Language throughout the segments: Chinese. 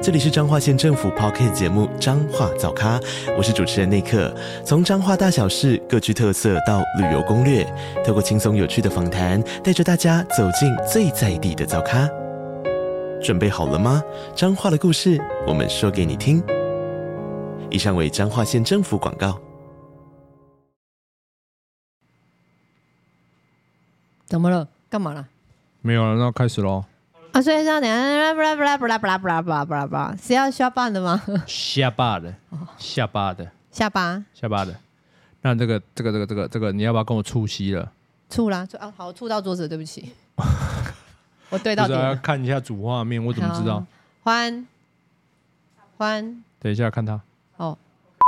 这里是彰化县政府 Podcast 节目《彰化早咖》，我是主持人内克。从彰化大小事各具特色到旅游攻略，透过轻松有趣的访谈，带着大家走进最在地的早咖。准备好了吗？彰化的故事，我们说给你听。以上为彰化县政府广告。怎么了？干嘛了？没有了，那开始喽。啊，所以是要等下，不啦不啦不啦不啦不啦不啦不啦不啦，是要下巴的吗？下巴的，下巴的，下巴，下巴的。那这个这个这个这个这个，你要不要跟我触膝了？触啦，啊，好，触到桌子，对不起。我对到底要看一下主画面，我怎么知道？欢欢，等一下看他。哦，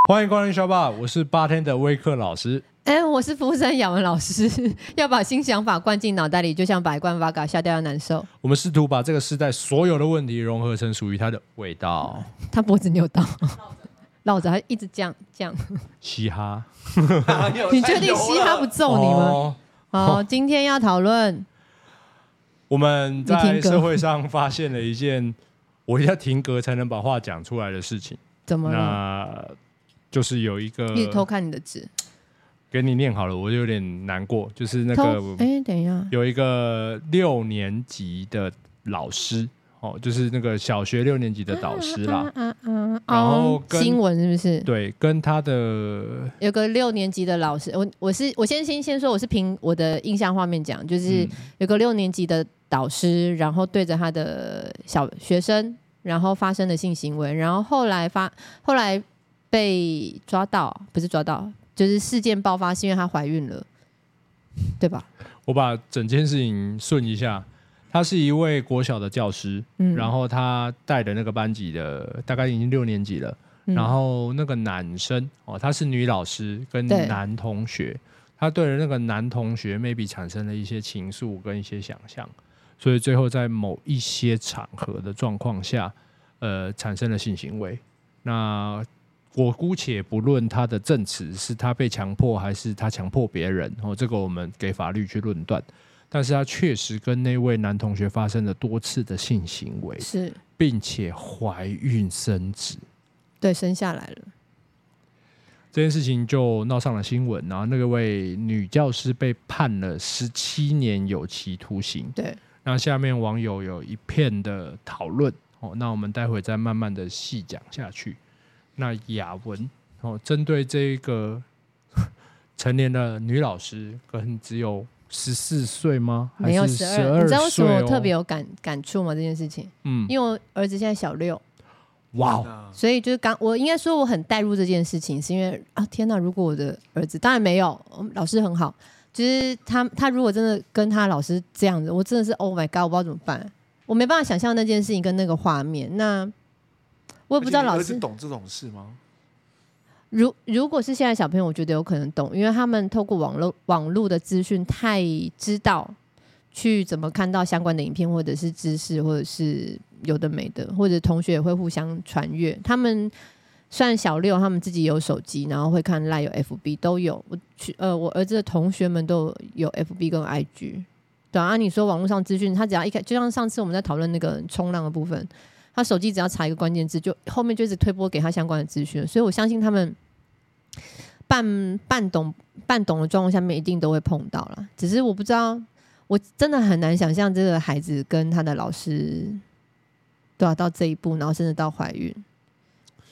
欢迎光临 Shotbar，我是八天的微课老师。哎，我是服务生雅文老师，要把新想法灌进脑袋里，就像把一罐 Vodka 下掉要难受。我们试图把这个时代所有的问题融合成属于它的味道。他脖子扭到，绕着他一直这样这样。嘻哈，你确定嘻哈不揍你吗？好，今天要讨论。我们在社会上发现了一件，我要停格才能把话讲出来的事情。怎么了？那就是有一个一直偷看你的纸。给你念好了，我就有点难过。就是那个，哎，等一下，有一个六年级的老师，哦，就是那个小学六年级的导师啦。嗯嗯。然后新闻是不是？对，跟他的有个六年级的老师，我我是我先先先说，我是凭我的印象画面讲，就是有个六年级的导师，然后对着他的小学生，然后发生了性行为，然后后来发后来被抓到，不是抓到。就是事件爆发是因为她怀孕了，对吧？我把整件事情顺一下，她是一位国小的教师，嗯，然后她带的那个班级的大概已经六年级了，嗯，然后那个男生哦，她是女老师跟男同学，她对，那个男同学 maybe 产生了一些情愫跟一些想象，所以最后在某一些场合的状况下，呃，产生了性行为，那。我姑且不论他的证词是他被强迫还是他强迫别人，哦，这个我们给法律去论断。但是他确实跟那位男同学发生了多次的性行为，是，并且怀孕生子，对，生下来了。这件事情就闹上了新闻，然后那个位女教师被判了十七年有期徒刑。对，那下面网友有一片的讨论，哦，那我们待会再慢慢的细讲下去。那雅文哦，针对这个 成年的女老师，可能只有十四岁吗？没有十二。你知道为什么我特别有感感触吗？这件事情，嗯，因为我儿子现在小六，哇哦，所以就是刚我应该说我很带入这件事情，是因为啊天哪，如果我的儿子当然没有，老师很好，就是他他如果真的跟他老师这样子，我真的是 Oh my God，我不知道怎么办，我没办法想象那件事情跟那个画面那。我也不知道老师懂这种事吗？如如果是现在小朋友，我觉得有可能懂，因为他们透过网络网络的资讯太知道去怎么看到相关的影片，或者是知识，或者是有的没的，或者同学也会互相传阅。他们算小六，他们自己有手机，然后会看 Line 有 FB 都有。我去呃，我儿子的同学们都有 FB 跟 IG。对啊，你说网络上资讯，他只要一开，就像上次我们在讨论那个冲浪的部分。他手机只要查一个关键字，就后面就一直推播给他相关的资讯，所以我相信他们半半懂半懂的状况下面，一定都会碰到了。只是我不知道，我真的很难想象这个孩子跟他的老师都要到这一步，然后甚至到怀孕。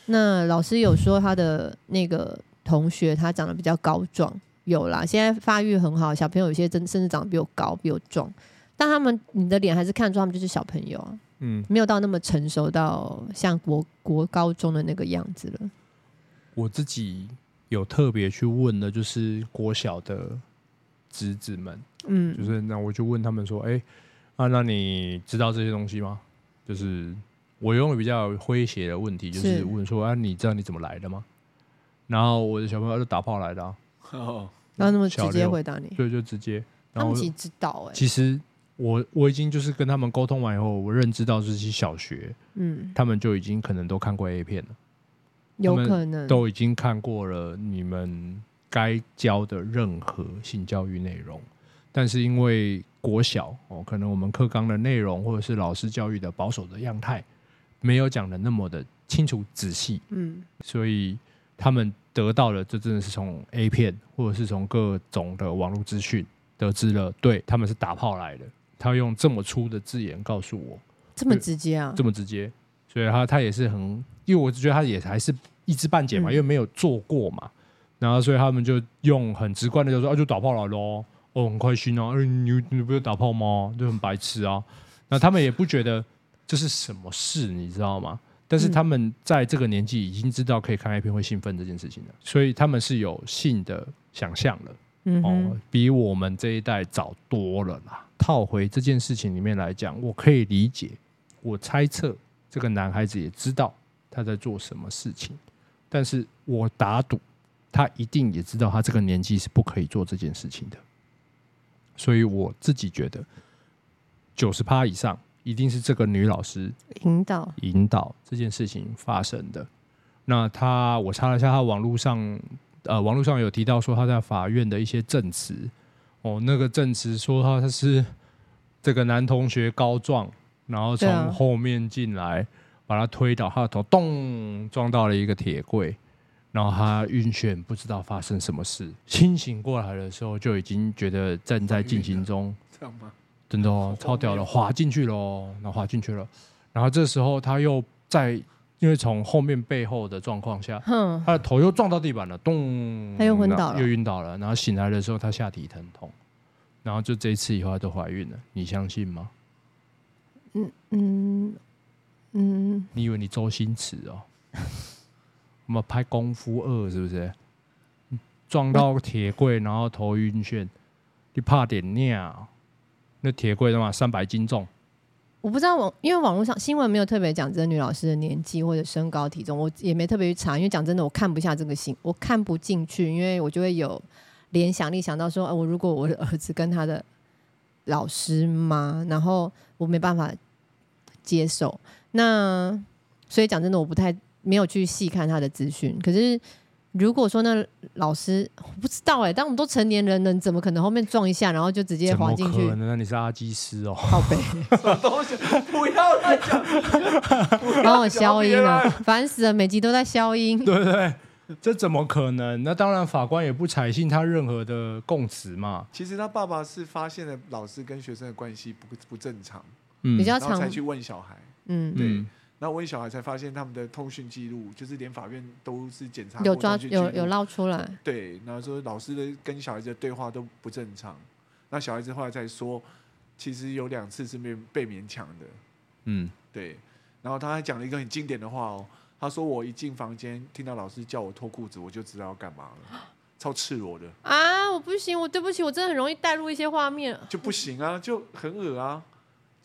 那老师有说他的那个同学他长得比较高壮，有啦，现在发育很好，小朋友有些真甚至长得比我高，比我壮，但他们你的脸还是看出他们就是小朋友啊。嗯，没有到那么成熟到像国国高中的那个样子了。我自己有特别去问的，就是国小的侄子们，嗯，就是那我就问他们说，哎，啊，那你知道这些东西吗？就是我用的比较诙谐的问题，就是问说，啊，你知道你怎么来的吗？然后我的小朋友就打炮来的，啊，哦，那那么直接回答你，对，就直接。他们其实知道哎、欸，其实我我已经就是跟他们沟通完以后，我认知到这些小学，嗯，他们就已经可能都看过 A 片了，有可能。都已经看过了你们该教的任何性教育内容，但是因为国小哦，可能我们课纲的内容或者是老师教育的保守的样态，没有讲的那么的清楚仔细，嗯，所以他们得到了，这真的是从 A 片或者是从各种的网络资讯得知了，对他们是打炮来的。他用这么粗的字眼告诉我，这么直接啊，这么直接，所以他他也是很，因为我觉得他也还是一知半解嘛，嗯、因为没有做过嘛，然后所以他们就用很直观的就说啊，就打炮来咯，哦，很开心啊，你你不是打炮吗？就很白痴啊，那他们也不觉得这是什么事，你知道吗？但是他们在这个年纪已经知道可以看 A 片会兴奋这件事情了，所以他们是有性的想象了，嗯，哦，比我们这一代早多了啦。套回这件事情里面来讲，我可以理解，我猜测这个男孩子也知道他在做什么事情，但是我打赌他一定也知道他这个年纪是不可以做这件事情的，所以我自己觉得九十趴以上一定是这个女老师引导引导这件事情发生的。那他我查了一下，他网络上呃网络上有提到说他在法院的一些证词。哦，那个证词说他他是这个男同学告状，然后从后面进来，把他推倒，他的头咚撞到了一个铁柜，然后他晕眩，不知道发生什么事，清醒过来的时候就已经觉得正在进行中，这样吗？真的哦，超屌的，滑进去了，然后滑进去了，然后这时候他又在。因为从后面背后的状况下，哼他的头又撞到地板了，咚，他又昏倒了，又晕倒了。然后醒来的时候，他下体疼痛，然后就这一次以后，他都怀孕了。你相信吗？嗯嗯嗯，你以为你周星驰哦？我们拍功夫二是不是？撞到铁柜，然后头晕眩，你怕点尿？那铁柜的嘛，三百斤重。我不知道网，因为网络上新闻没有特别讲这个女老师的年纪或者身高体重，我也没特别去查。因为讲真的，我看不下这个新，我看不进去，因为我就会有联想力，想到说，啊我如果我的儿子跟他的老师嘛，然后我没办法接受。那所以讲真的，我不太没有去细看他的资讯，可是。如果说那老师我不知道哎、欸，当我们都成年人了，你怎么可能后面撞一下，然后就直接滑进去？可能那你是阿基师哦，靠北，不要再讲，帮我消音了，烦死了，每集都在消音。对对对，这怎么可能？那当然，法官也不采信他任何的供词嘛。其实他爸爸是发现了老师跟学生的关系不不正常，嗯，比较常才去问小孩，嗯，对。嗯然后问小孩才发现，他们的通讯记录就是连法院都是检查有抓有有捞出来。对，然后说老师的跟小孩子的对话都不正常。那小孩子后来再说，其实有两次是被被勉强的。嗯，对。然后他还讲了一个很经典的话哦，他说：“我一进房间，听到老师叫我脱裤子，我就知道要干嘛了，超赤裸的。”啊，我不行，我对不起，我真的很容易带入一些画面。就不行啊，就很恶啊。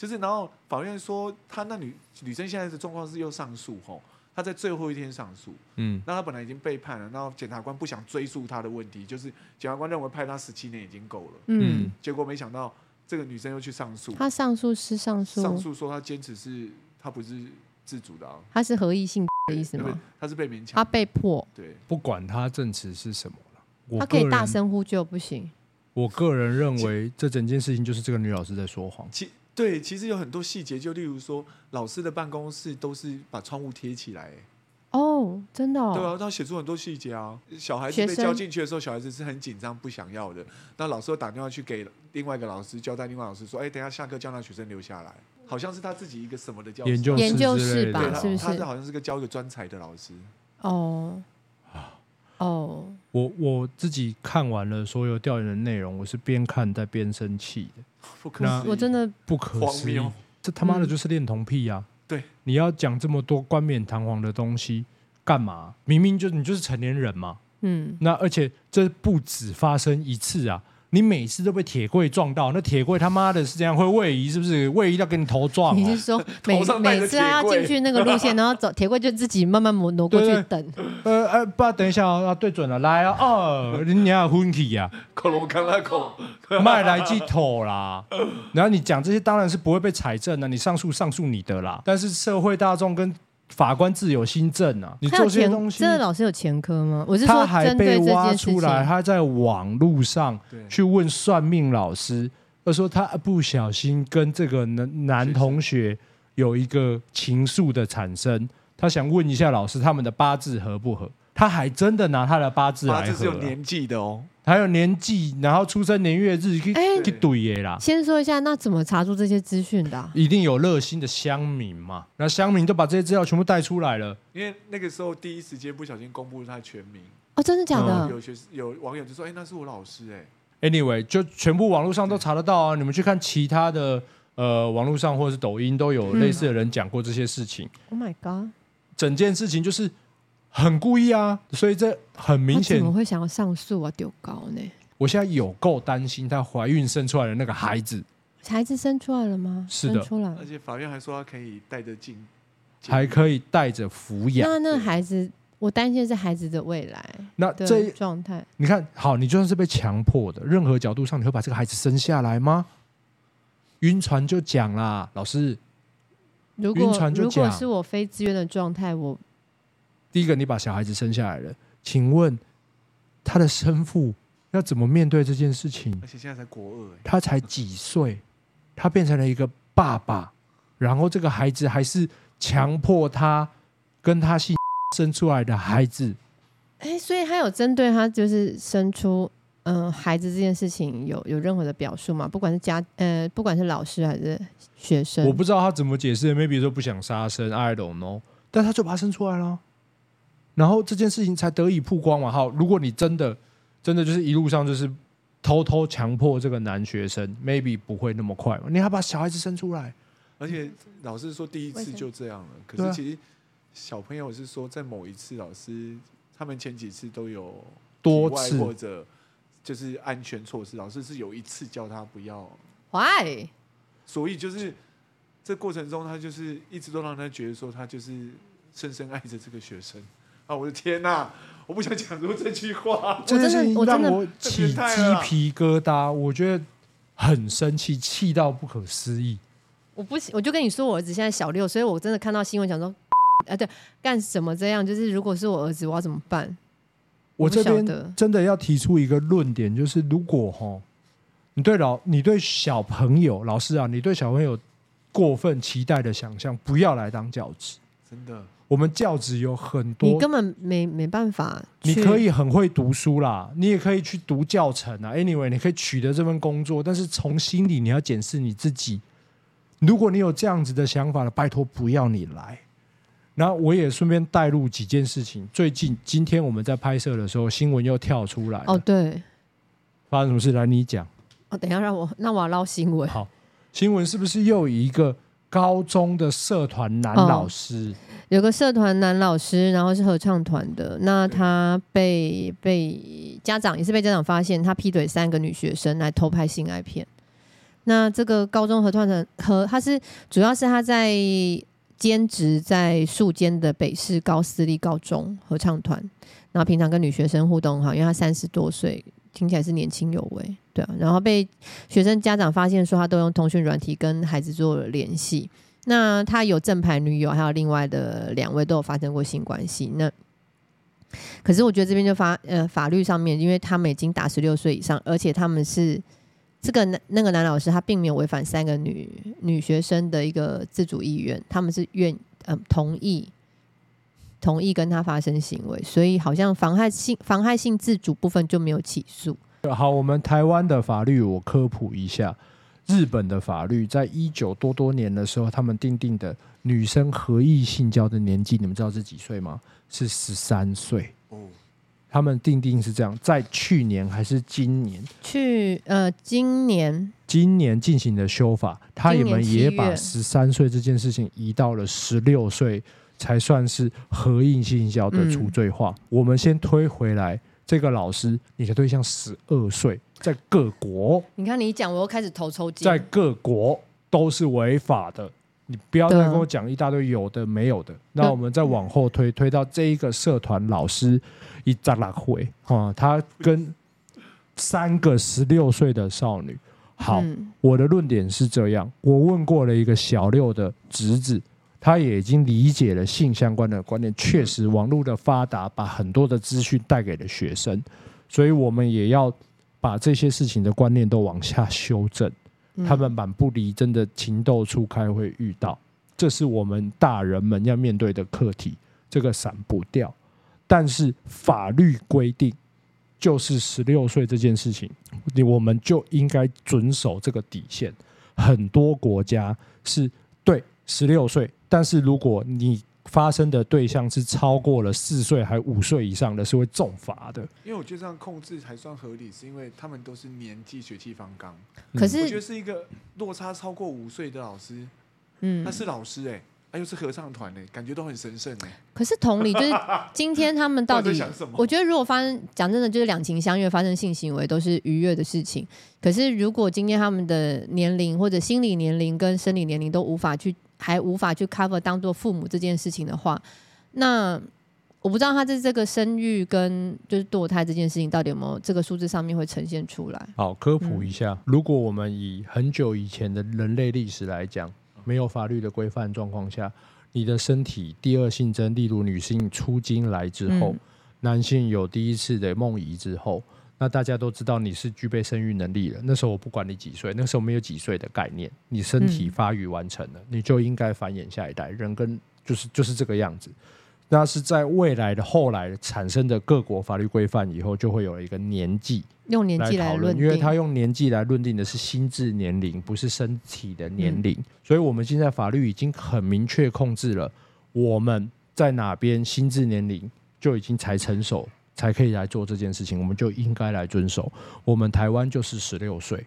就是，然后法院说，他那女女生现在的状况是又上诉吼，她在最后一天上诉，嗯，那她本来已经被判了，然后检察官不想追诉她的问题，就是检察官认为判她十七年已经够了，嗯，结果没想到这个女生又去上诉，她上诉是上诉，上诉说她坚持是她不是自主的啊，她是合意性的意思吗？她是被勉强，她被迫，对，不管她证词是什么了，她可以大声呼救不行，我个人认为这整件事情就是这个女老师在说谎。对，其实有很多细节，就例如说，老师的办公室都是把窗户贴起来。哦，真的哦。对啊，他写出很多细节啊。小孩子被叫进去的时候，小孩子是很紧张，不想要的。那老师又打电话去给另外一个老师交代，另外老师说：“哎，等下下课叫那学生留下来。”好像是他自己一个什么的教研究研究室吧？他是不是？他是好像是个教一个专才的老师。哦。哦。我我自己看完了所有调研的内容，我是边看在边生气的。不可思议，我真的不可思议，这他妈的就是恋童癖呀、啊！对，你要讲这么多冠冕堂皇的东西干嘛？明明就你就是成年人嘛。嗯，那而且这不止发生一次啊，你每次都被铁柜撞到，那铁柜他妈的是这样会位移，是不是位移要跟你头撞？你是说 每每次他要进去那个路线，然后走铁柜就自己慢慢挪挪过去等？呃呃，不，等一下啊，对准了，来啊，哦，你俩昏体呀，恐龙刚来口，卖来鸡头啦。然后你讲这些当然是不会被采证的，你上诉上诉你的啦。但是社会大众跟法官自有心证啊！你做这些东西，真的老师有前科吗？我是说，他还被挖出来，他在网络上去问算命老师，他说他不小心跟这个男男同学有一个情愫的产生，他想问一下老师他们的八字合不合？他还真的拿他的八字来合，八字是有年纪的哦。还有年纪，然后出生年月日，可以可以怼耶啦。先说一下，那怎么查出这些资讯的、啊？一定有热心的乡民嘛？那乡民都把这些资料全部带出来了。因为那个时候第一时间不小心公布了他全名。哦，真的假的？有学有网友就说：“哎，那是我老师哎。” Anyway，就全部网络上都查得到啊！你们去看其他的呃网络上或者是抖音都有类似的人讲过这些事情。嗯、Oh my god！整件事情就是很故意啊，所以这很明显。怎么会想要上诉啊？丢高呢？我现在有够担心她怀孕生出来的那个孩子，孩子生出来了吗？是的，出来。而且法院还说他可以带着进，还可以带着抚养。那那孩子，我担心的是孩子的未来。那这状态，你看好，你就算是被强迫的，任何角度上，你会把这个孩子生下来吗？晕船就讲啦，老师。如果如果是我非自愿的状态，我第一个，你把小孩子生下来了，请问他的生父？要怎么面对这件事情？而且现在才国二，他才几岁，他变成了一个爸爸，然后这个孩子还是强迫他跟他姓生出来的孩子。哎，所以他有针对他就是生出嗯、呃、孩子这件事情有有任何的表述吗？不管是家呃，不管是老师还是学生，我不知道他怎么解释。maybe 说不想杀生，I don't know，但他就把他生出来了，然后这件事情才得以曝光嘛。好，如果你真的。真的就是一路上就是偷偷强迫这个男学生，maybe 不会那么快嘛？你还把小孩子生出来，而且老师说第一次就这样了。可是其实小朋友是说，在某一次老师他们前几次都有多次或者就是安全措施，老师是有一次叫他不要。Why？所以就是这过程中，他就是一直都让他觉得说他就是深深爱着这个学生。啊！我的天哪！我不想讲出这句话，真的是让我起鸡皮疙瘩。我觉得很生气，气到不可思议。我不，我就跟你说，我儿子现在小六，所以我真的看到新闻讲说，啊，对，干什么这样？就是如果是我儿子，我要怎么办？我这边真的要提出一个论点，就是如果哈，你对老，你对小朋友，老师啊，你对小朋友过分期待的想象，不要来当教职，真的。我们教职有很多，你根本没没办法。你可以很会读书啦，你也可以去读教程啊。Anyway，你可以取得这份工作，但是从心里你要检视你自己。如果你有这样子的想法了，拜托不要你来。然后我也顺便带入几件事情。最近今天我们在拍摄的时候，新闻又跳出来。哦，对，发生什么事？来，你讲。哦，等一下让我，那我要捞新闻。好，新闻是不是又有一个高中的社团男老师？哦有个社团男老师，然后是合唱团的，那他被被家长也是被家长发现，他劈腿三个女学生来偷拍性爱片。那这个高中合唱团和他是主要是他在兼职在树间的北市高私立高中合唱团，然后平常跟女学生互动哈，因为他三十多岁，听起来是年轻有为，对啊。然后被学生家长发现说他都用通讯软体跟孩子做了联系。那他有正牌女友，还有另外的两位都有发生过性关系。那可是我觉得这边就法呃法律上面，因为他们已经达十六岁以上，而且他们是这个男那个男老师，他并没有违反三个女女学生的一个自主意愿，他们是愿呃同意同意跟他发生行为，所以好像妨害性妨害性自主部分就没有起诉。好，我们台湾的法律我科普一下。日本的法律在一九多多年的时候，他们定定的女生合意性交的年纪，你们知道是几岁吗？是十三岁。哦，他们定定是这样，在去年还是今年？去呃，今年今年进行的修法，他们也把十三岁这件事情移到了十六岁，才算是合意性交的除罪化。嗯。我们先推回来，这个老师，你的对象十二岁。在各国，你看你一讲，我又开始头抽筋，在各国都是违法的。你不要再跟我讲一大堆有的没有的。那我们再往后推，推到这一个社团老师一扎拉会啊，他跟三个十六岁的少女。好，嗯、我的论点是这样：我问过了一个小六的侄子，他也已经理解了性相关的观念。确实，网络的发达把很多的资讯带给了学生，所以我们也要把这些事情的观念都往下修正。他们蛮不离真的情窦初开会遇到，这是我们大人们要面对的课题，这个闪不掉。但是法律规定，就是十六岁这件事情，我们就应该遵守这个底线。很多国家是对十六岁，但是如果你发生的对象是超过了四岁还五岁以上的，是会重罚的。因为我觉得这样控制还算合理，是因为他们都是年纪血气方刚。可是我觉得是一个落差超过五岁的老师，嗯，他是老师哎、欸，他、啊、又是合唱团哎，感觉都很神圣哎、欸。可是同理，就是今天他们到底，想什麼我觉得如果发生讲真的，就是两情相悦发生性行为都是愉悦的事情。可是如果今天他们的年龄或者心理年龄跟生理年龄都无法去。还无法去 cover 当做父母这件事情的话，那我不知道他在这个生育跟就是堕胎这件事情到底有没有这个数字上面会呈现出来。好，科普一下，嗯、如果我们以很久以前的人类历史来讲，没有法律的规范状况下，你的身体第二性征，例如女性出经来之后，嗯、男性有第一次的梦遗之后。那大家都知道你是具备生育能力了。那时候我不管你几岁，那时候没有几岁的概念，你身体发育完成了，嗯、你就应该繁衍下一代。人跟就是就是这个样子。那是在未来的后来产生的各国法律规范以后，就会有一个年纪用年纪来论，因为他用年纪来论定的是心智年龄，不是身体的年龄。嗯、所以我们现在法律已经很明确控制了我们在哪边心智年龄就已经才成熟。才可以来做这件事情，我们就应该来遵守。我们台湾就是十六岁，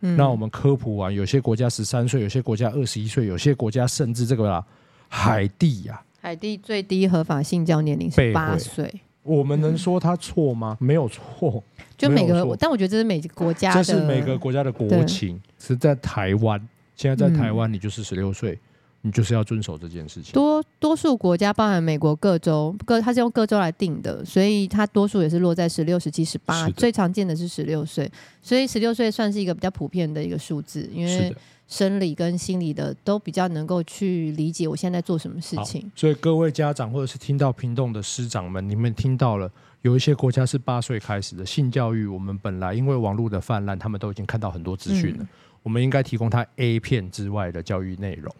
嗯、那我们科普完，有些国家十三岁，有些国家二十一岁，有些国家甚至这个啦，海地呀、啊，海地最低合法性交年龄是八岁。我们能说他错吗？嗯、没有错，就每个，但我觉得这是每个国家，这是每个国家的国情。是在台湾，现在在台湾，你就是十六岁。嗯你就是要遵守这件事情。多多数国家，包含美国各州，各它是用各州来定的，所以它多数也是落在十六、十七、十八，最常见的是十六岁，所以十六岁算是一个比较普遍的一个数字，因为生理跟心理的都比较能够去理解我现在在做什么事情。所以各位家长或者是听到屏东的师长们，你们听到了，有一些国家是八岁开始的性教育，我们本来因为网络的泛滥，他们都已经看到很多资讯了，嗯、我们应该提供他 A 片之外的教育内容。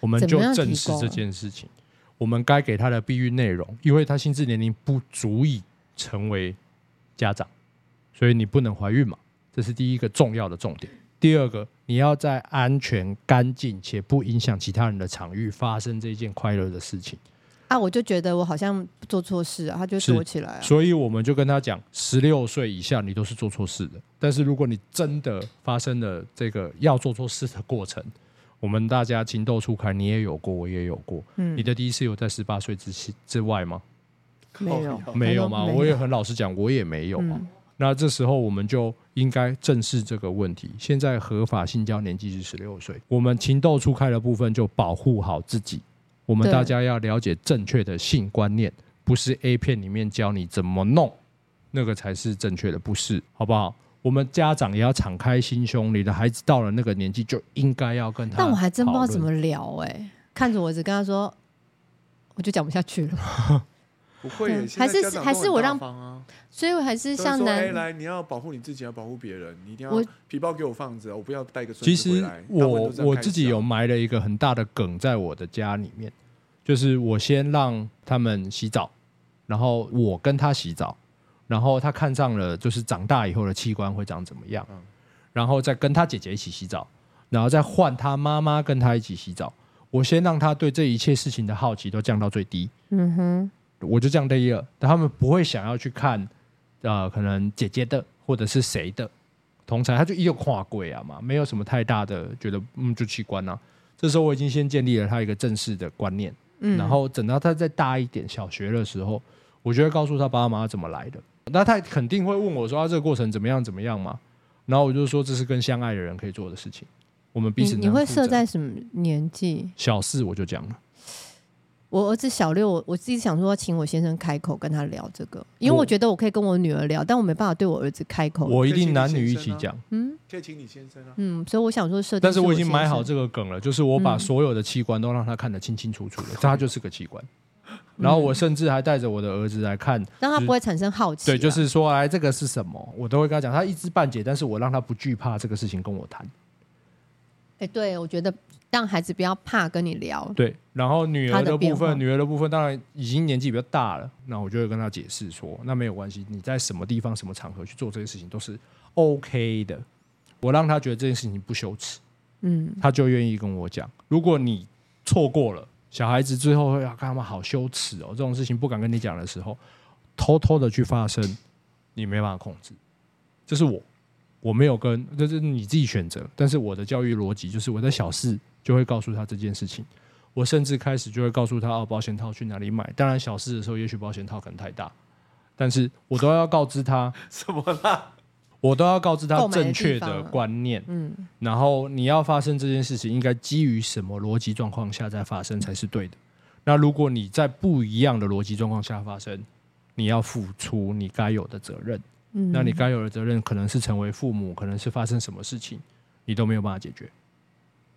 我们就正视这件事情，我们该给他的避孕内容，因为他心智年龄不足以成为家长，所以你不能怀孕嘛，这是第一个重要的重点。第二个，你要在安全、干净且不影响其他人的场域发生这件快乐的事情。啊，我就觉得我好像做错事啊，他就躲起来啊。所以我们就跟他讲，十六岁以下你都是做错事的。但是如果你真的发生了这个要做错事的过程，我们大家情窦初开，你也有过，我也有过。嗯，你的第一次有在十八岁之之外吗？没有，没有吗？我也很老实讲，我也没有啊。嗯、那这时候我们就应该正视这个问题。现在合法性交年纪是十六岁，我们情窦初开的部分就保护好自己。我们大家要了解正确的性观念，不是 A 片里面教你怎么弄，那个才是正确的，不是，好不好？我们家长也要敞开心胸，你的孩子到了那个年纪就应该要跟他。但我还真不知道怎么聊哎、欸，看着我只跟他说，我就讲不下去了。不会，还是还是我让，所以我还是像男、欸、来，你要保护你自己，要保护别人，你一定要皮包给我放着，我不要带个。其实我我自己有埋了一个很大的梗在我的家里面，就是我先让他们洗澡，然后我跟他洗澡。然后他看上了，就是长大以后的器官会长怎么样，然后再跟他姐姐一起洗澡，然后再换他妈妈跟他一起洗澡。我先让他对这一切事情的好奇都降到最低，嗯哼，我就降低了，但他们不会想要去看，呃，可能姐姐的或者是谁的同才，他就一个跨柜啊嘛，没有什么太大的觉得，嗯，就器官啊。这时候我已经先建立了他一个正式的观念，嗯，然后等到他再大一点，小学的时候，我就会告诉他爸爸妈妈怎么来的。那他肯定会问我说：“他这个过程怎么样？怎么样嘛？”然后我就说这是跟相爱的人可以做的事情。我们彼此你，你会设在什么年纪？小四我就讲了。我儿子小六，我我自己想说，请我先生开口跟他聊这个，因为我觉得我可以跟我女儿聊，但我没办法对我儿子开口。我一定男女一起讲。嗯，可以请你先生啊。嗯，所以我想说设定。但是我已经买好这个梗了，就是我把所有的器官都让他看得清清楚楚的，他就是个器官。然后我甚至还带着我的儿子来看，让他不会产生好奇。对，就是说，哎，这个是什么？我都会跟他讲，他一知半解，但是我让他不惧怕这个事情跟我谈。哎，对，我觉得。让孩子不要怕跟你聊。对，然后女儿的部分，女儿的部分当然已经年纪比较大了，那我就会跟他解释说，那没有关系，你在什么地方、什么场合去做这些事情都是 OK 的。我让他觉得这件事情不羞耻，嗯，他就愿意跟我讲。如果你错过了，小孩子最后会要干嘛？好羞耻哦，这种事情不敢跟你讲的时候，偷偷的去发生，你没办法控制。这是我，我没有跟，这是你自己选择。但是我的教育逻辑就是我在小事。就会告诉他这件事情，我甚至开始就会告诉他哦，保险套去哪里买。当然小事的时候，也许保险套可能太大，但是我都要告知他 什么啦？我都要告知他正确的观念。嗯，然后你要发生这件事情，应该基于什么逻辑状况下再发生才是对的？那如果你在不一样的逻辑状况下发生，你要付出你该有的责任。嗯，那你该有的责任可能是成为父母，可能是发生什么事情，你都没有办法解决。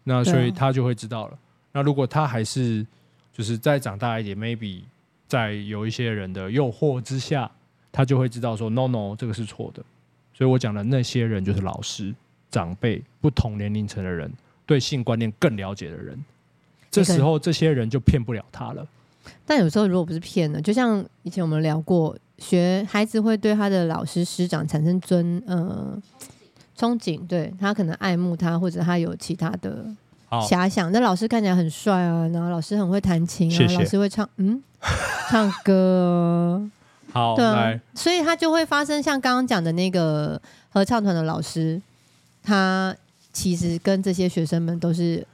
那所以他就会知道了。那如果他还是就是再长大一点，maybe 在有一些人的诱惑之下，他就会知道说 no no 这个是错的。所以我讲的那些人就是老师、长辈、不同年龄层的人，对性观念更了解的人。这时候这些人就骗不了他了。但有时候如果不是骗呢？就像以前我们聊过，学孩子会对他的老师师长产生尊呃。憧憬，对他可能爱慕他，或者他有其他的遐想。那老师看起来很帅啊，然后老师很会弹琴啊，谢谢老师会唱，嗯，唱歌。好，对啊，来所以他就会发生像刚刚讲的那个合唱团的老师，他其实跟这些学生们都是。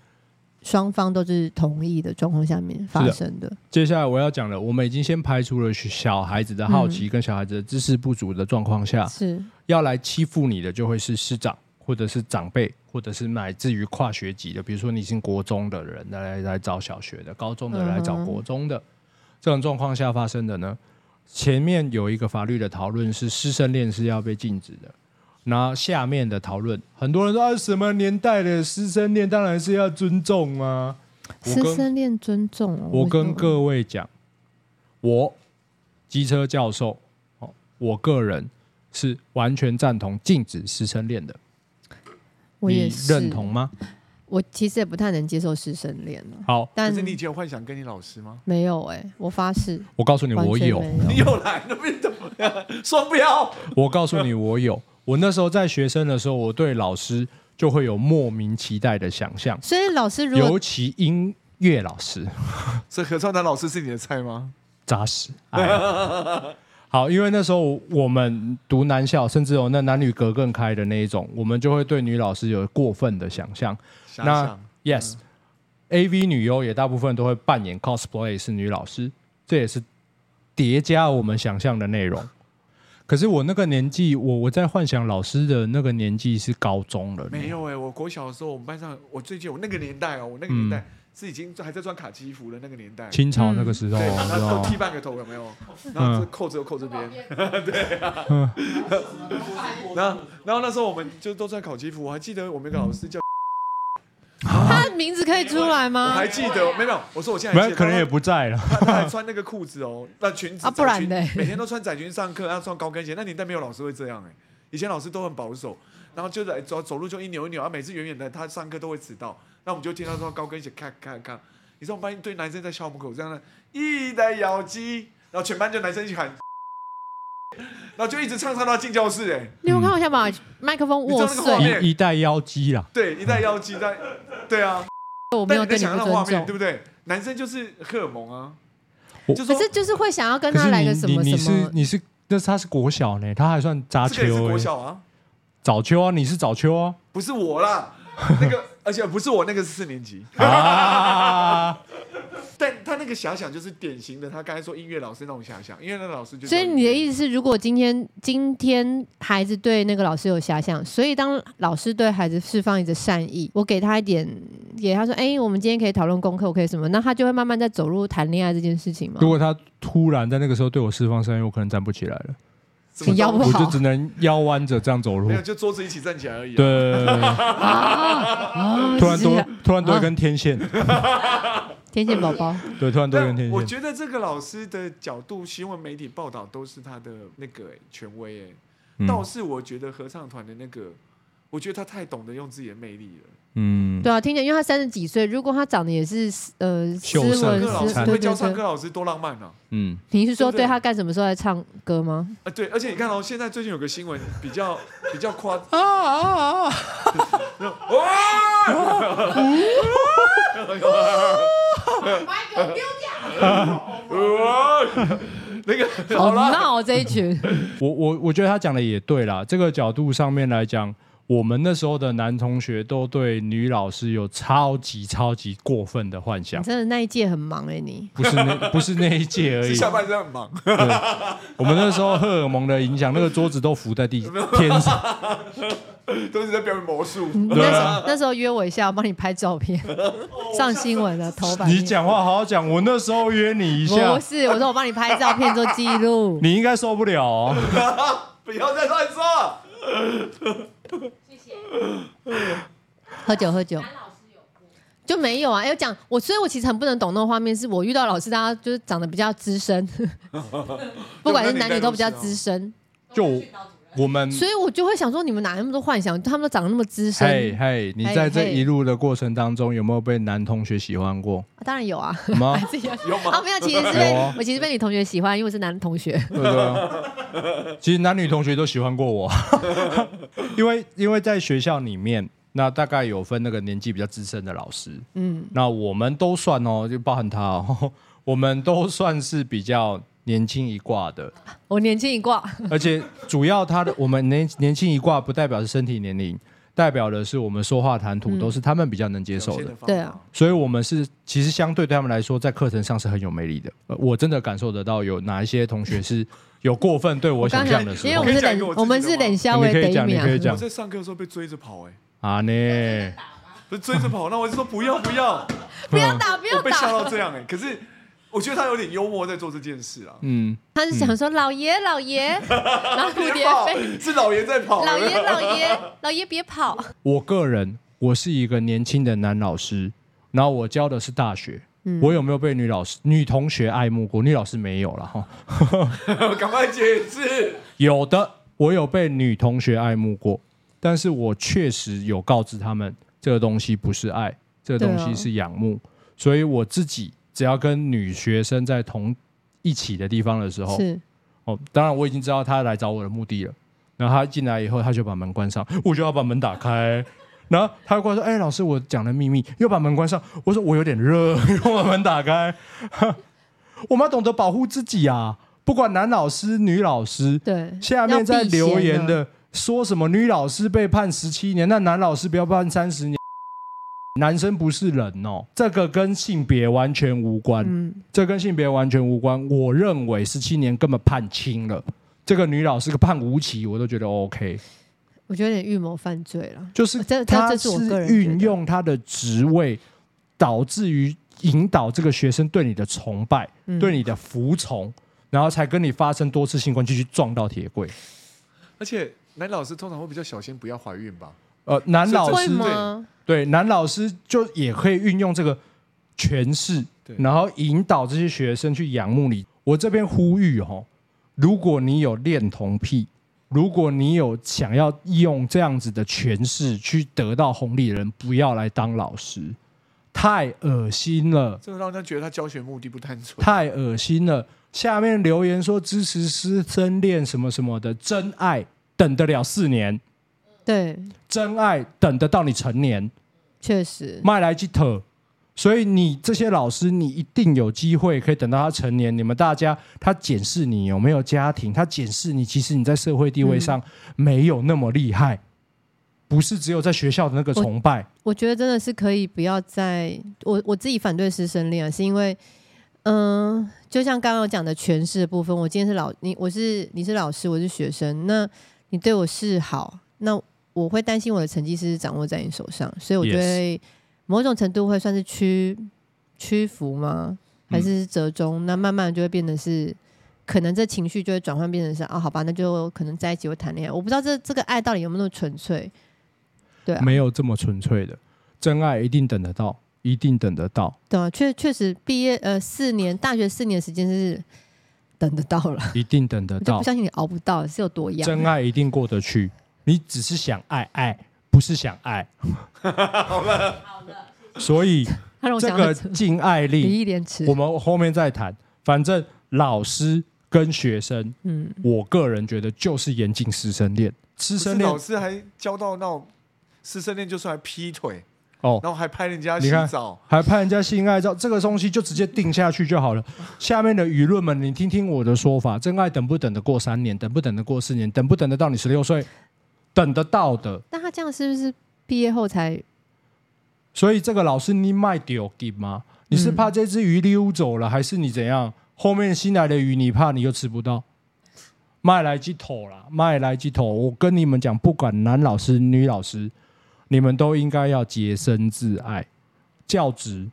双方都是同意的状况下面发生的。接下来我要讲的，我们已经先排除了小孩子的好奇跟小孩子的知识不足的状况下，是要来欺负你的就会是师长或者是长辈，或者是乃至于跨学级的，比如说你是国中的人来来找小学的，高中的来找国中的，这种状况下发生的呢？前面有一个法律的讨论是师生恋是要被禁止的。那下面的讨论，很多人说啊，什么年代的师生恋当然是要尊重啊。师生恋尊重，我跟各位讲，我机车教授，我个人是完全赞同禁止师生恋的。我也你认同吗？我其实也不太能接受师生恋。好，但是你以前有幻想跟你老师吗？没有哎、欸，我发誓。我告诉你，我有。你又来那边怎么样？双标。我告诉你，我有。我那时候在学生的时候，我对老师就会有莫名期待的想象。所以老师如果，尤其音乐老师，所以合唱团老师是你的菜吗？扎实。好，因为那时候我们读男校，甚至有那男女隔更开的那一种，我们就会对女老师有过分的想象。那 Yes，AV、嗯、女优也大部分都会扮演 cosplay 是女老师，这也是叠加我们想象的内容。可是我那个年纪，我我在幻想老师的那个年纪是高中了。没有哎、欸，我国小的时候，我们班上，我最近我那个年代哦，我那个年代是已经还在穿卡其服的那个年代。清朝那个时候，对，然后都剃半个头，有没有？然后这扣子又扣这边，对啊。然后然后那时候我们就都穿卡其服，我还记得我们一个老师叫。他的名字可以出来吗？我还记得，没有，我说我现在可能也不在了。他还穿那个裤子哦，那裙子啊，不然的，每天都穿窄裙上课，要穿高跟鞋。那年代没有老师会这样哎，以前老师都很保守，然后就在走走路就一扭一扭，啊，每次远远的他上课都会迟到，那我们就听他说高跟鞋咔咔咔。你知道我们班一堆男生在校门口这样的，一代妖姬，然后全班就男生一起喊。然后就一直唱唱到进教室，哎，你有看我想把麦克风握碎，一代妖姬啦，对，一代妖姬在，对啊，我没有对你不尊重，对不对？男生就是荷尔蒙啊，可是就是会想要跟他来个什么什么？你是你是，那他是国小呢，他还算杂秋，是国小啊，早秋啊，你是早秋啊，不是我啦，那个而且不是我那个是四年级，啊，但他那个个遐想就是典型的，他刚才说音乐老师那种遐想，音乐那个老师就。所以你的意思是，如果今天今天孩子对那个老师有遐想，所以当老师对孩子释放一个善意，我给他一点，给他说，哎、欸，我们今天可以讨论功课，我可以什么，那他就会慢慢在走入谈恋爱这件事情吗？如果他突然在那个时候对我释放善意，我可能站不起来了。你腰不好，我就只能腰弯着这样走路。没有，就桌子一起站起来而已、啊。对，突然多，突然多一根天线。天线宝宝。对，突然多一根天线。我觉得这个老师的角度，新闻媒体报道都是他的那个权威哎，倒是我觉得合唱团的那个，我觉得他太懂得用自己的魅力了。嗯，对啊，听见，因为他三十几岁，如果他长得也是呃斯文，老师会教唱歌老师多浪漫啊。嗯，你是说对他干什么时候来唱歌吗？啊，对，而且你看哦，现在最近有个新闻比较 比较夸啊啊啊！哇！麦克丢掉！那个好闹这一群。我我我觉得他讲的也对啦，这个角度上面来讲。我们那时候的男同学都对女老师有超级超级过分的幻想。真的那一届很忙哎、欸，你不是那 不是那一届而已，下半身很忙。我们那时候荷尔蒙的影响，那个桌子都浮在地天上，都是在表演魔术。那时候那时候约我一下，我帮你拍照片，上新闻的头版。你讲话好好讲，我那时候约你一下，不是我说我帮你拍照片做记录。你应该受不了哦，不要再乱说。喝酒喝酒，就没有啊？要讲我，所以我其实很不能懂那个画面。是我遇到老师，大家就是长得比较资深，不管是男女都比较资深。就我们，所以我就会想说，你们哪那么多幻想？他们都长得那么资深。嘿嘿，你在这一路的过程当中，有没有被男同学喜欢过？当然有啊。有吗？有吗？啊，没有，其实是被我其实被女同学喜欢，因为我是男同学。对对。其实男女同学都喜欢过我，因为因为在学校里面，那大概有分那个年纪比较资深的老师，嗯，那我们都算哦，就包含他哦，我们都算是比较。年轻一挂的，我年轻一挂，而且主要他的我们年年轻一挂不代表是身体年龄，代表的是我们说话谈吐都是他们比较能接受的。对啊，所以我们是其实相对对他们来说，在课程上是很有魅力的。我真的感受得到有哪一些同学是 有过分对我想象的时候，因为我们是冷，我们是冷笑为第一名。我在上课的时候被追着跑，哎，啊呢，不是追着跑，那我就说不要不要，不要打 不要被吓到这样哎，可是。我觉得他有点幽默在做这件事啊。嗯，他是想说老爷老爷，然后蝴蝶飞，是老爷在跑。老爷老爷老爷别跑。我个人，我是一个年轻的男老师，然后我教的是大学。嗯，我有没有被女老师、女同学爱慕过？女老师没有了哈。赶快解释。有的，我有被女同学爱慕过，但是我确实有告知他们，这个东西不是爱，这个东西是仰慕，所以我自己。只要跟女学生在同一起的地方的时候，是哦，当然我已经知道他来找我的目的了。然后他进来以后，他就把门关上，我就要把门打开。然后他又过来说：“哎，老师，我讲的秘密。”又把门关上。我说：“我有点热。”又把门打开。我们要懂得保护自己啊！不管男老师、女老师，对，下面在留言的说什么女老师被判十七年，那男老师不要判三十年。男生不是人哦，这个跟性别完全无关。嗯，这跟性别完全无关。我认为十七年根本判轻了。这个女老师个判无期，我都觉得 OK。我觉得有点预谋犯罪了。就是他是运用他的职位，导致于引导这个学生对你的崇拜，嗯、对你的服从，然后才跟你发生多次性关系，去撞到铁柜。而且男老师通常会比较小心，不要怀孕吧？呃，男老师吗？对，男老师就也可以运用这个权势，然后引导这些学生去仰慕你。我这边呼吁哦，如果你有恋童癖，如果你有想要用这样子的权势去得到红利的人，不要来当老师，太恶心了。这个让人觉得他教学目的不单纯，太恶心了。下面留言说支持师生恋什么什么的，真爱等得了四年。对，真爱等得到你成年，确实。麦来吉特，所以你这些老师，你一定有机会可以等到他成年。你们大家，他检视你有没有家庭，他检视你，其实你在社会地位上没有那么厉害，嗯、不是只有在学校的那个崇拜。我，我觉得真的是可以不要再我我自己反对师生恋，是因为嗯，就像刚刚讲的诠释的部分，我今天是老你，我是你是老师，我是学生，那你对我示好，那我会担心我的成绩是掌握在你手上，所以我觉得某种程度会算是屈屈服吗？还是折中？嗯、那慢慢就会变得是，可能这情绪就会转换变成是啊，好吧，那就可能在一起会谈恋爱。我不知道这这个爱到底有没有那么纯粹，对、啊，没有这么纯粹的，真爱一定等得到。一定等得到，对啊，确确实毕业呃四年大学四年时间是等得到了，一定等得到，不相信你熬不到是有多样，真爱一定过得去，你只是想爱爱，不是想爱，好 了好了，所以这个敬爱力，我们后面再谈，反正老师跟学生，嗯，我个人觉得就是严禁师生恋，师生恋老师还教到那种师生恋就算还劈腿。哦，然后还拍人家性照，还拍人家性爱照，这个东西就直接定下去就好了。下面的舆论们，你听听我的说法：真爱等不等得过三年？等不等得过四年？等不等得到你十六岁？等得到的。那他这样是不是毕业后才？所以这个老师你卖丢给吗？你是怕这只鱼溜走了，还是你怎样？后面新来的鱼你怕你又吃不到？卖来几头了？卖来几头？我跟你们讲，不管男老师女老师。你们都应该要洁身自爱，教职，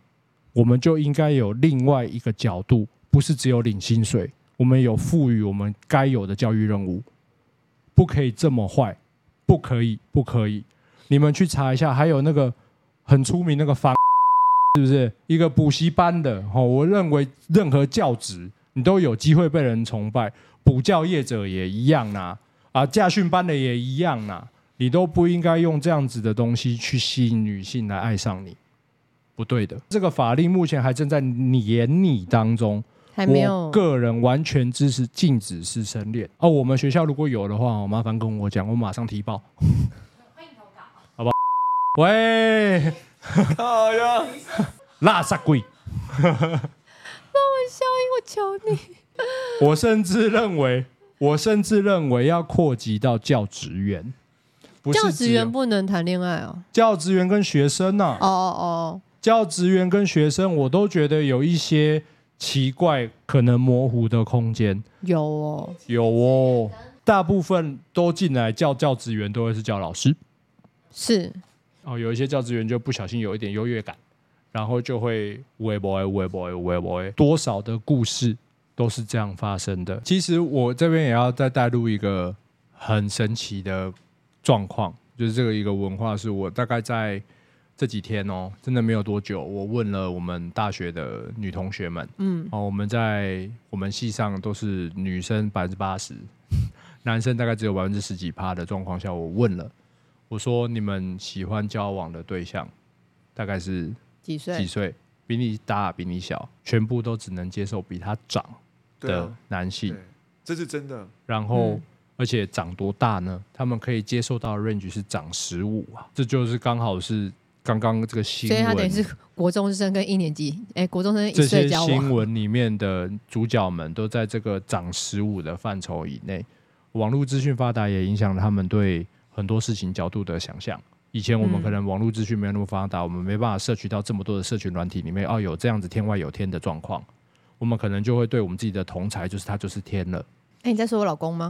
我们就应该有另外一个角度，不是只有领薪水，我们有赋予我们该有的教育任务，不可以这么坏，不可以，不可以。你们去查一下，还有那个很出名那个方，是不是一个补习班的？哈，我认为任何教职，你都有机会被人崇拜，补教业者也一样呐，啊，驾训班的也一样呐。你都不应该用这样子的东西去吸引女性来爱上你，不对的。这个法令目前还正在研拟当中，还没有。我个人完全支持禁止师生恋。哦，我们学校如果有的话，麻烦跟我讲，我马上提报。欢迎投稿，好不好？喂，哎呀，垃圾鬼，帮我消音，我求你。我甚至认为，我甚至认为要扩及到教职员。教职员不能谈恋爱哦。教职员跟学生呐，哦哦哦，教职员跟学生，我都觉得有一些奇怪、可能模糊的空间。有哦，有哦，大部分都进来叫教职员都会是叫老师。是哦，有一些教职员就不小心有一点优越感，然后就会喂 boy 喂 boy 喂 boy，，多少的故事都是这样发生的。其实我这边也要再带入一个很神奇的。状况就是这个一个文化，是我大概在这几天哦，真的没有多久，我问了我们大学的女同学们，嗯，哦，我们在我们系上都是女生百分之八十，男生大概只有百分之十几趴的状况下，我问了，我说你们喜欢交往的对象大概是几岁？几岁？比你大，比你小，全部都只能接受比他长的男性，这是真的。然后。嗯而且长多大呢？他们可以接受到的 range 是长十五啊，这就是刚好是刚刚这个新闻，所以他等于是国中生跟一年级，哎，国中生这些新闻里面的主角们都在这个长十五的范畴以内。网络资讯发达也影响了他们对很多事情角度的想象。以前我们可能网络资讯没有那么发达，我们没办法摄取到这么多的社群软体里面，哦，有这样子天外有天的状况，我们可能就会对我们自己的同才，就是他就是天了。哎，你在说我老公吗？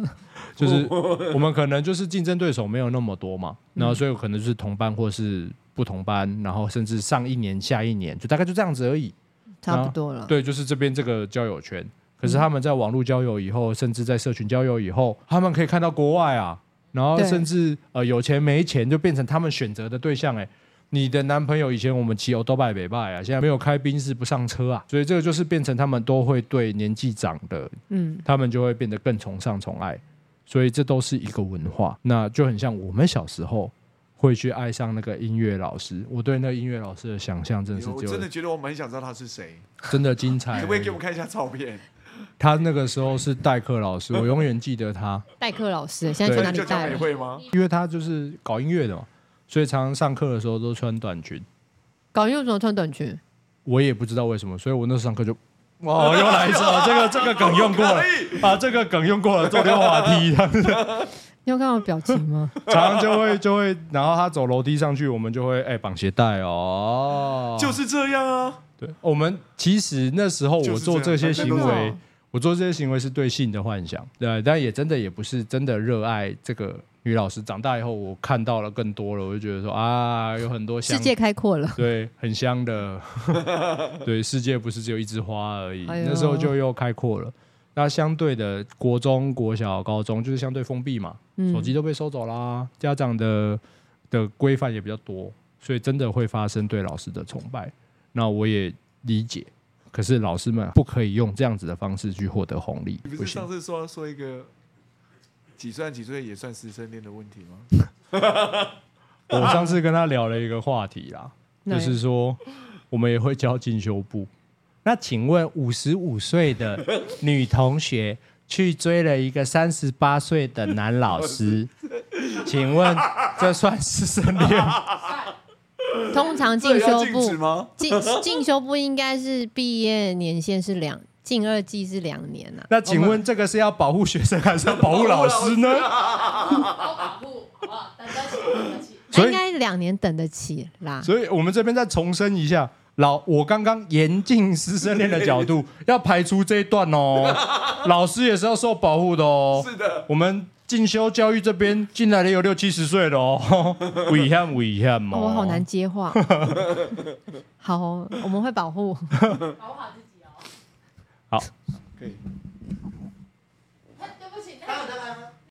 就是 我们可能就是竞争对手没有那么多嘛，然后所以可能就是同班或是不同班，然后甚至上一年下一年，就大概就这样子而已，差不多了。对，就是这边这个交友圈，可是他们在网络交友以后，甚至在社群交友以后，他们可以看到国外啊，然后甚至呃有钱没钱就变成他们选择的对象哎。你的男朋友以前我们骑欧都拜北拜啊，现在没有开宾士不上车啊，所以这个就是变成他们都会对年纪长的，嗯，他们就会变得更崇尚宠爱，所以这都是一个文化，那就很像我们小时候会去爱上那个音乐老师。我对那个音乐老师的想象真的是，我真的觉得我们很想知道他是谁，真的精彩。可不可以给我们看一下照片？他那个时候是代课老师，我永远记得他。代课老师现在去哪里带？美会吗？因为他就是搞音乐的嘛。所以常常上课的时候都穿短裙，搞音乐怎么穿短裙？我也不知道为什么，所以我那时候上课就，哇，又来一次了，这个 这个梗用过了把，这个梗用过了，坐溜滑梯这样子。你有看我表情吗？常常就会就会，然后他走楼梯上去，我们就会哎绑鞋带哦，就是这样啊。对，我们其实那时候我做这些行为，我做这些行为是对性的幻想，对，但也真的也不是真的热爱这个女老师。长大以后，我看到了更多了，我就觉得说啊，有很多香，世界开阔了，对，很香的，对，世界不是只有一枝花而已。哎、那时候就又开阔了。那相对的，国中、国小、高中就是相对封闭嘛，手机都被收走啦，家长的的规范也比较多，所以真的会发生对老师的崇拜。那我也理解，可是老师们不可以用这样子的方式去获得红利。你不是上次说说一个几岁几岁也算师生恋的问题吗？我上次跟他聊了一个话题啦，就是说我们也会教进修部。那请问五十五岁的女同学去追了一个三十八岁的男老师，请问这算师生恋？通常进修部进进修部应该是毕业年限是两进二季是两年啊。那请问这个是要保护学生还是要保护老师呢？保护好不好？等得起，等得起。所以应该两年等得起啦。所以我们这边再重申一下。老，我刚刚严禁师生恋的角度 要排除这一段哦，老师也是要受保护的哦。是的，我们进修教育这边进来的有六七十岁的哦，危险危险嘛。我好难接话。好，我们会保护，保护好自己哦。好，可以。